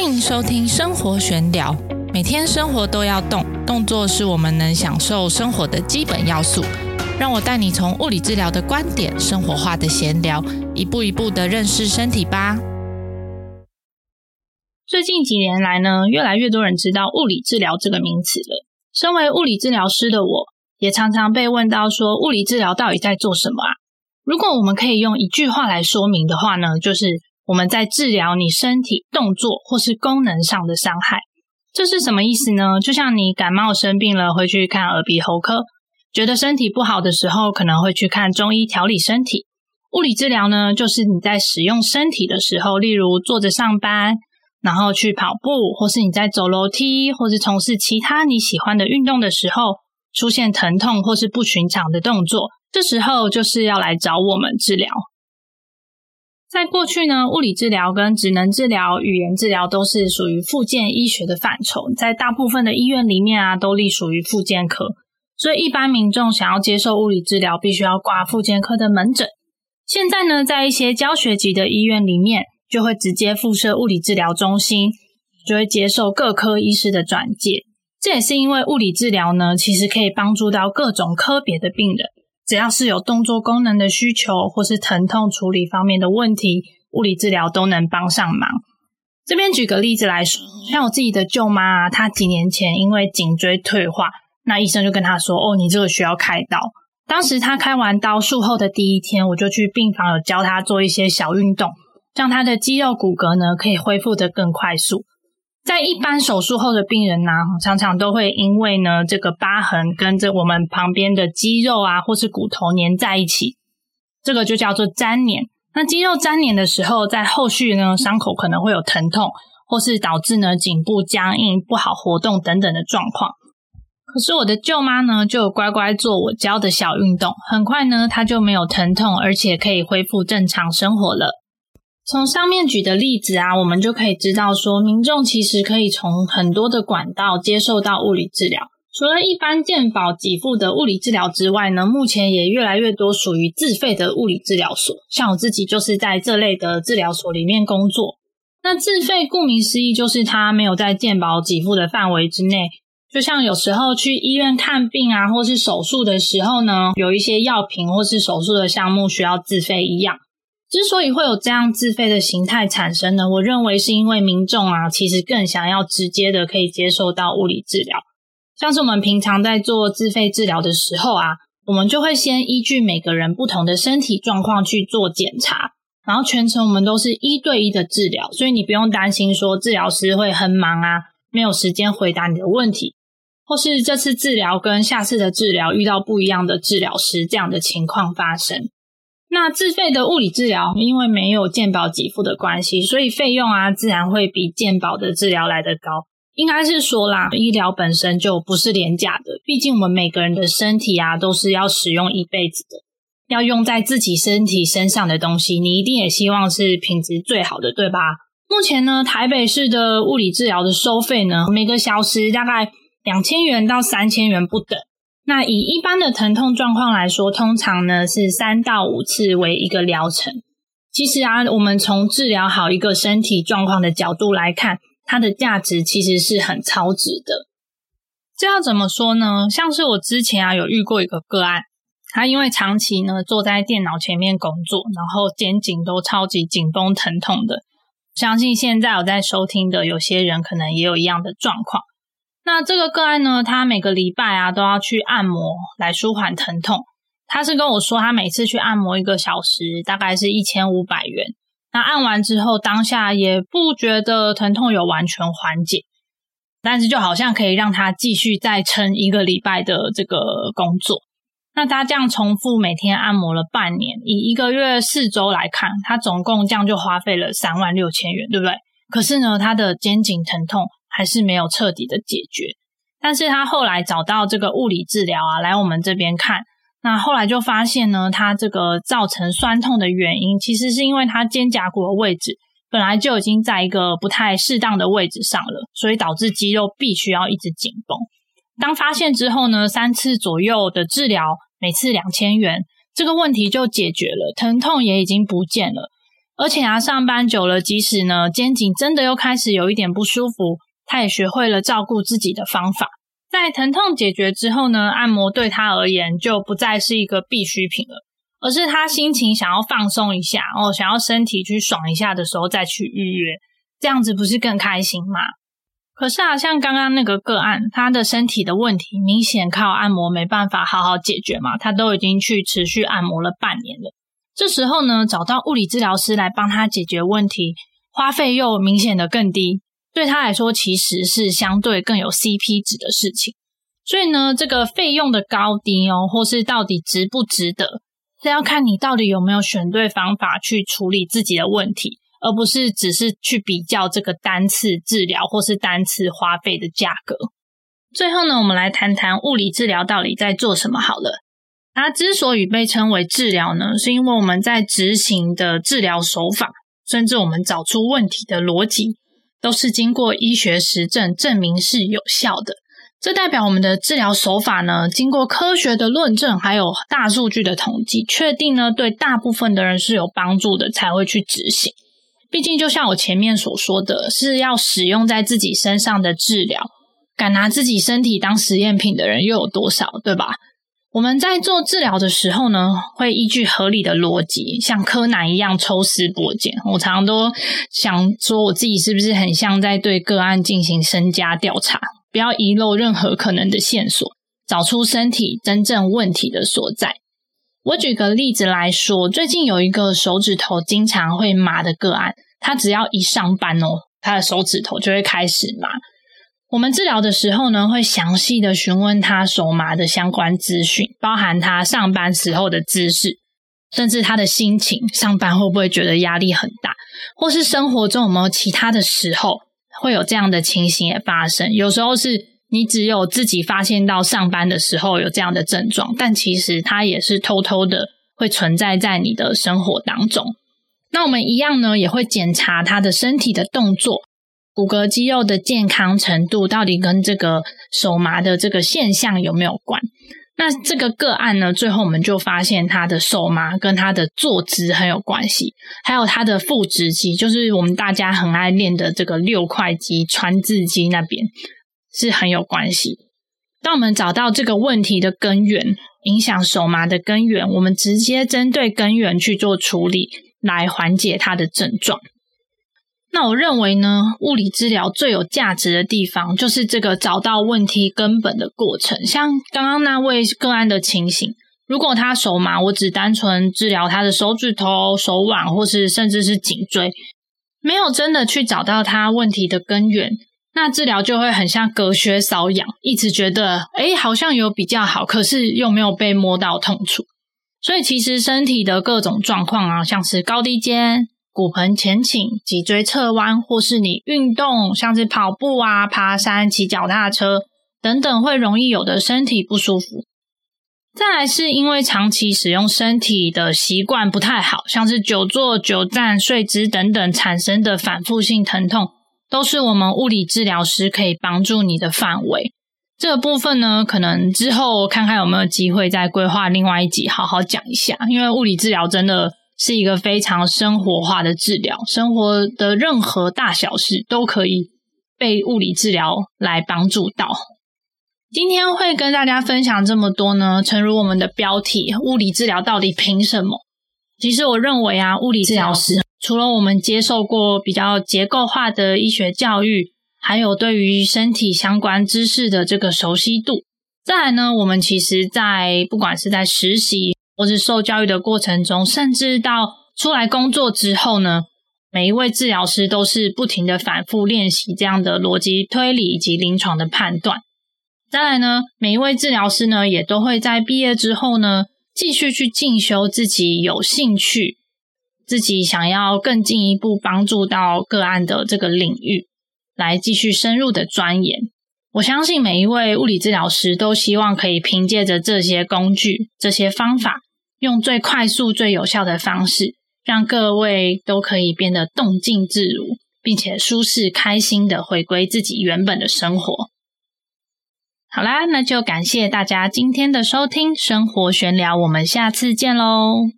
欢迎收听生活玄聊。每天生活都要动，动作是我们能享受生活的基本要素。让我带你从物理治疗的观点，生活化的闲聊，一步一步的认识身体吧。最近几年来呢，越来越多人知道物理治疗这个名词了。身为物理治疗师的我，也常常被问到说，物理治疗到底在做什么啊？如果我们可以用一句话来说明的话呢，就是我们在治疗你身体动作或是功能上的伤害。这是什么意思呢？就像你感冒生病了，会去看耳鼻喉科；觉得身体不好的时候，可能会去看中医调理身体。物理治疗呢，就是你在使用身体的时候，例如坐着上班，然后去跑步，或是你在走楼梯，或是从事其他你喜欢的运动的时候，出现疼痛或是不寻常的动作，这时候就是要来找我们治疗。在过去呢，物理治疗跟职能治疗、语言治疗都是属于复健医学的范畴，在大部分的医院里面啊，都隶属于复健科。所以一般民众想要接受物理治疗，必须要挂复健科的门诊。现在呢，在一些教学级的医院里面，就会直接附设物理治疗中心，就会接受各科医师的转介。这也是因为物理治疗呢，其实可以帮助到各种科别的病人。只要是有动作功能的需求，或是疼痛处理方面的问题，物理治疗都能帮上忙。这边举个例子来说，像我自己的舅妈，她几年前因为颈椎退化，那医生就跟她说：“哦，你这个需要开刀。”当时她开完刀术后的第一天，我就去病房有教她做一些小运动，让她的肌肉骨骼呢可以恢复的更快速。在一般手术后的病人呢，常常都会因为呢这个疤痕跟着我们旁边的肌肉啊，或是骨头粘在一起，这个就叫做粘连。那肌肉粘连的时候，在后续呢伤口可能会有疼痛，或是导致呢颈部僵硬、不好活动等等的状况。可是我的舅妈呢，就乖乖做我教的小运动，很快呢她就没有疼痛，而且可以恢复正常生活了。从上面举的例子啊，我们就可以知道说，民众其实可以从很多的管道接受到物理治疗。除了一般健保给付的物理治疗之外呢，目前也越来越多属于自费的物理治疗所。像我自己就是在这类的治疗所里面工作。那自费顾名思义，就是它没有在健保给付的范围之内。就像有时候去医院看病啊，或是手术的时候呢，有一些药品或是手术的项目需要自费一样。之所以会有这样自费的形态产生呢，我认为是因为民众啊，其实更想要直接的可以接受到物理治疗。像是我们平常在做自费治疗的时候啊，我们就会先依据每个人不同的身体状况去做检查，然后全程我们都是一对一的治疗，所以你不用担心说治疗师会很忙啊，没有时间回答你的问题，或是这次治疗跟下次的治疗遇到不一样的治疗师这样的情况发生。那自费的物理治疗，因为没有健保给付的关系，所以费用啊，自然会比健保的治疗来得高。应该是说啦，医疗本身就不是廉价的，毕竟我们每个人的身体啊，都是要使用一辈子的，要用在自己身体身上的东西，你一定也希望是品质最好的，对吧？目前呢，台北市的物理治疗的收费呢，每个小时大概两千元到三千元不等。那以一般的疼痛状况来说，通常呢是三到五次为一个疗程。其实啊，我们从治疗好一个身体状况的角度来看，它的价值其实是很超值的。这要怎么说呢？像是我之前啊有遇过一个个案，他因为长期呢坐在电脑前面工作，然后肩颈都超级紧绷疼痛的。相信现在有在收听的有些人可能也有一样的状况。那这个个案呢，他每个礼拜啊都要去按摩来舒缓疼痛。他是跟我说，他每次去按摩一个小时，大概是一千五百元。那按完之后，当下也不觉得疼痛有完全缓解，但是就好像可以让他继续再撑一个礼拜的这个工作。那他这样重复每天按摩了半年，以一个月四周来看，他总共这样就花费了三万六千元，对不对？可是呢，他的肩颈疼痛。还是没有彻底的解决，但是他后来找到这个物理治疗啊，来我们这边看，那后来就发现呢，他这个造成酸痛的原因，其实是因为他肩胛骨的位置本来就已经在一个不太适当的位置上了，所以导致肌肉必须要一直紧绷。当发现之后呢，三次左右的治疗，每次两千元，这个问题就解决了，疼痛也已经不见了。而且啊，上班久了，即使呢肩颈真的又开始有一点不舒服，他也学会了照顾自己的方法。在疼痛解决之后呢，按摩对他而言就不再是一个必需品了，而是他心情想要放松一下哦，想要身体去爽一下的时候再去预约，这样子不是更开心吗？可是啊，像刚刚那个个案，他的身体的问题明显靠按摩没办法好好解决嘛，他都已经去持续按摩了半年了。这时候呢，找到物理治疗师来帮他解决问题，花费又明显的更低，对他来说其实是相对更有 CP 值的事情。所以呢，这个费用的高低哦，或是到底值不值得，是要看你到底有没有选对方法去处理自己的问题，而不是只是去比较这个单次治疗或是单次花费的价格。最后呢，我们来谈谈物理治疗到底在做什么好了。它之所以被称为治疗呢，是因为我们在执行的治疗手法，甚至我们找出问题的逻辑，都是经过医学实证证明是有效的。这代表我们的治疗手法呢，经过科学的论证，还有大数据的统计，确定呢对大部分的人是有帮助的，才会去执行。毕竟，就像我前面所说的，是要使用在自己身上的治疗，敢拿自己身体当实验品的人又有多少，对吧？我们在做治疗的时候呢，会依据合理的逻辑，像柯南一样抽丝剥茧。我常常都想说，我自己是不是很像在对个案进行身家调查，不要遗漏任何可能的线索，找出身体真正问题的所在。我举个例子来说，最近有一个手指头经常会麻的个案，他只要一上班哦，他的手指头就会开始麻。我们治疗的时候呢，会详细的询问他手麻的相关资讯，包含他上班时候的姿势，甚至他的心情，上班会不会觉得压力很大，或是生活中有没有其他的时候会有这样的情形也发生。有时候是你只有自己发现到上班的时候有这样的症状，但其实它也是偷偷的会存在在你的生活当中。那我们一样呢，也会检查他的身体的动作。骨骼肌肉的健康程度到底跟这个手麻的这个现象有没有关？那这个个案呢，最后我们就发现他的手麻跟他的坐姿很有关系，还有他的腹直肌，就是我们大家很爱练的这个六块肌、川字肌那边是很有关系。当我们找到这个问题的根源，影响手麻的根源，我们直接针对根源去做处理，来缓解它的症状。那我认为呢，物理治疗最有价值的地方，就是这个找到问题根本的过程。像刚刚那位个案的情形，如果他手麻，我只单纯治疗他的手指头、手腕，或是甚至是颈椎，没有真的去找到他问题的根源，那治疗就会很像隔靴搔痒，一直觉得诶好像有比较好，可是又没有被摸到痛处。所以其实身体的各种状况啊，像是高低肩。骨盆前倾、脊椎侧弯，或是你运动，像是跑步啊、爬山、骑脚踏车等等，会容易有的身体不舒服。再来是因为长期使用身体的习惯不太好，像是久坐、久站、睡姿等等产生的反复性疼痛，都是我们物理治疗师可以帮助你的范围。这个部分呢，可能之后看看有没有机会再规划另外一集好好讲一下，因为物理治疗真的。是一个非常生活化的治疗，生活的任何大小事都可以被物理治疗来帮助到。今天会跟大家分享这么多呢，诚如我们的标题，物理治疗到底凭什么？其实我认为啊，物理治疗师除了我们接受过比较结构化的医学教育，还有对于身体相关知识的这个熟悉度，再来呢，我们其实在不管是在实习。或是受教育的过程中，甚至到出来工作之后呢，每一位治疗师都是不停的反复练习这样的逻辑推理以及临床的判断。再来呢，每一位治疗师呢，也都会在毕业之后呢，继续去进修自己有兴趣、自己想要更进一步帮助到个案的这个领域，来继续深入的钻研。我相信每一位物理治疗师都希望可以凭借着这些工具、这些方法。用最快速、最有效的方式，让各位都可以变得动静自如，并且舒适、开心的回归自己原本的生活。好啦，那就感谢大家今天的收听，生活闲聊，我们下次见喽。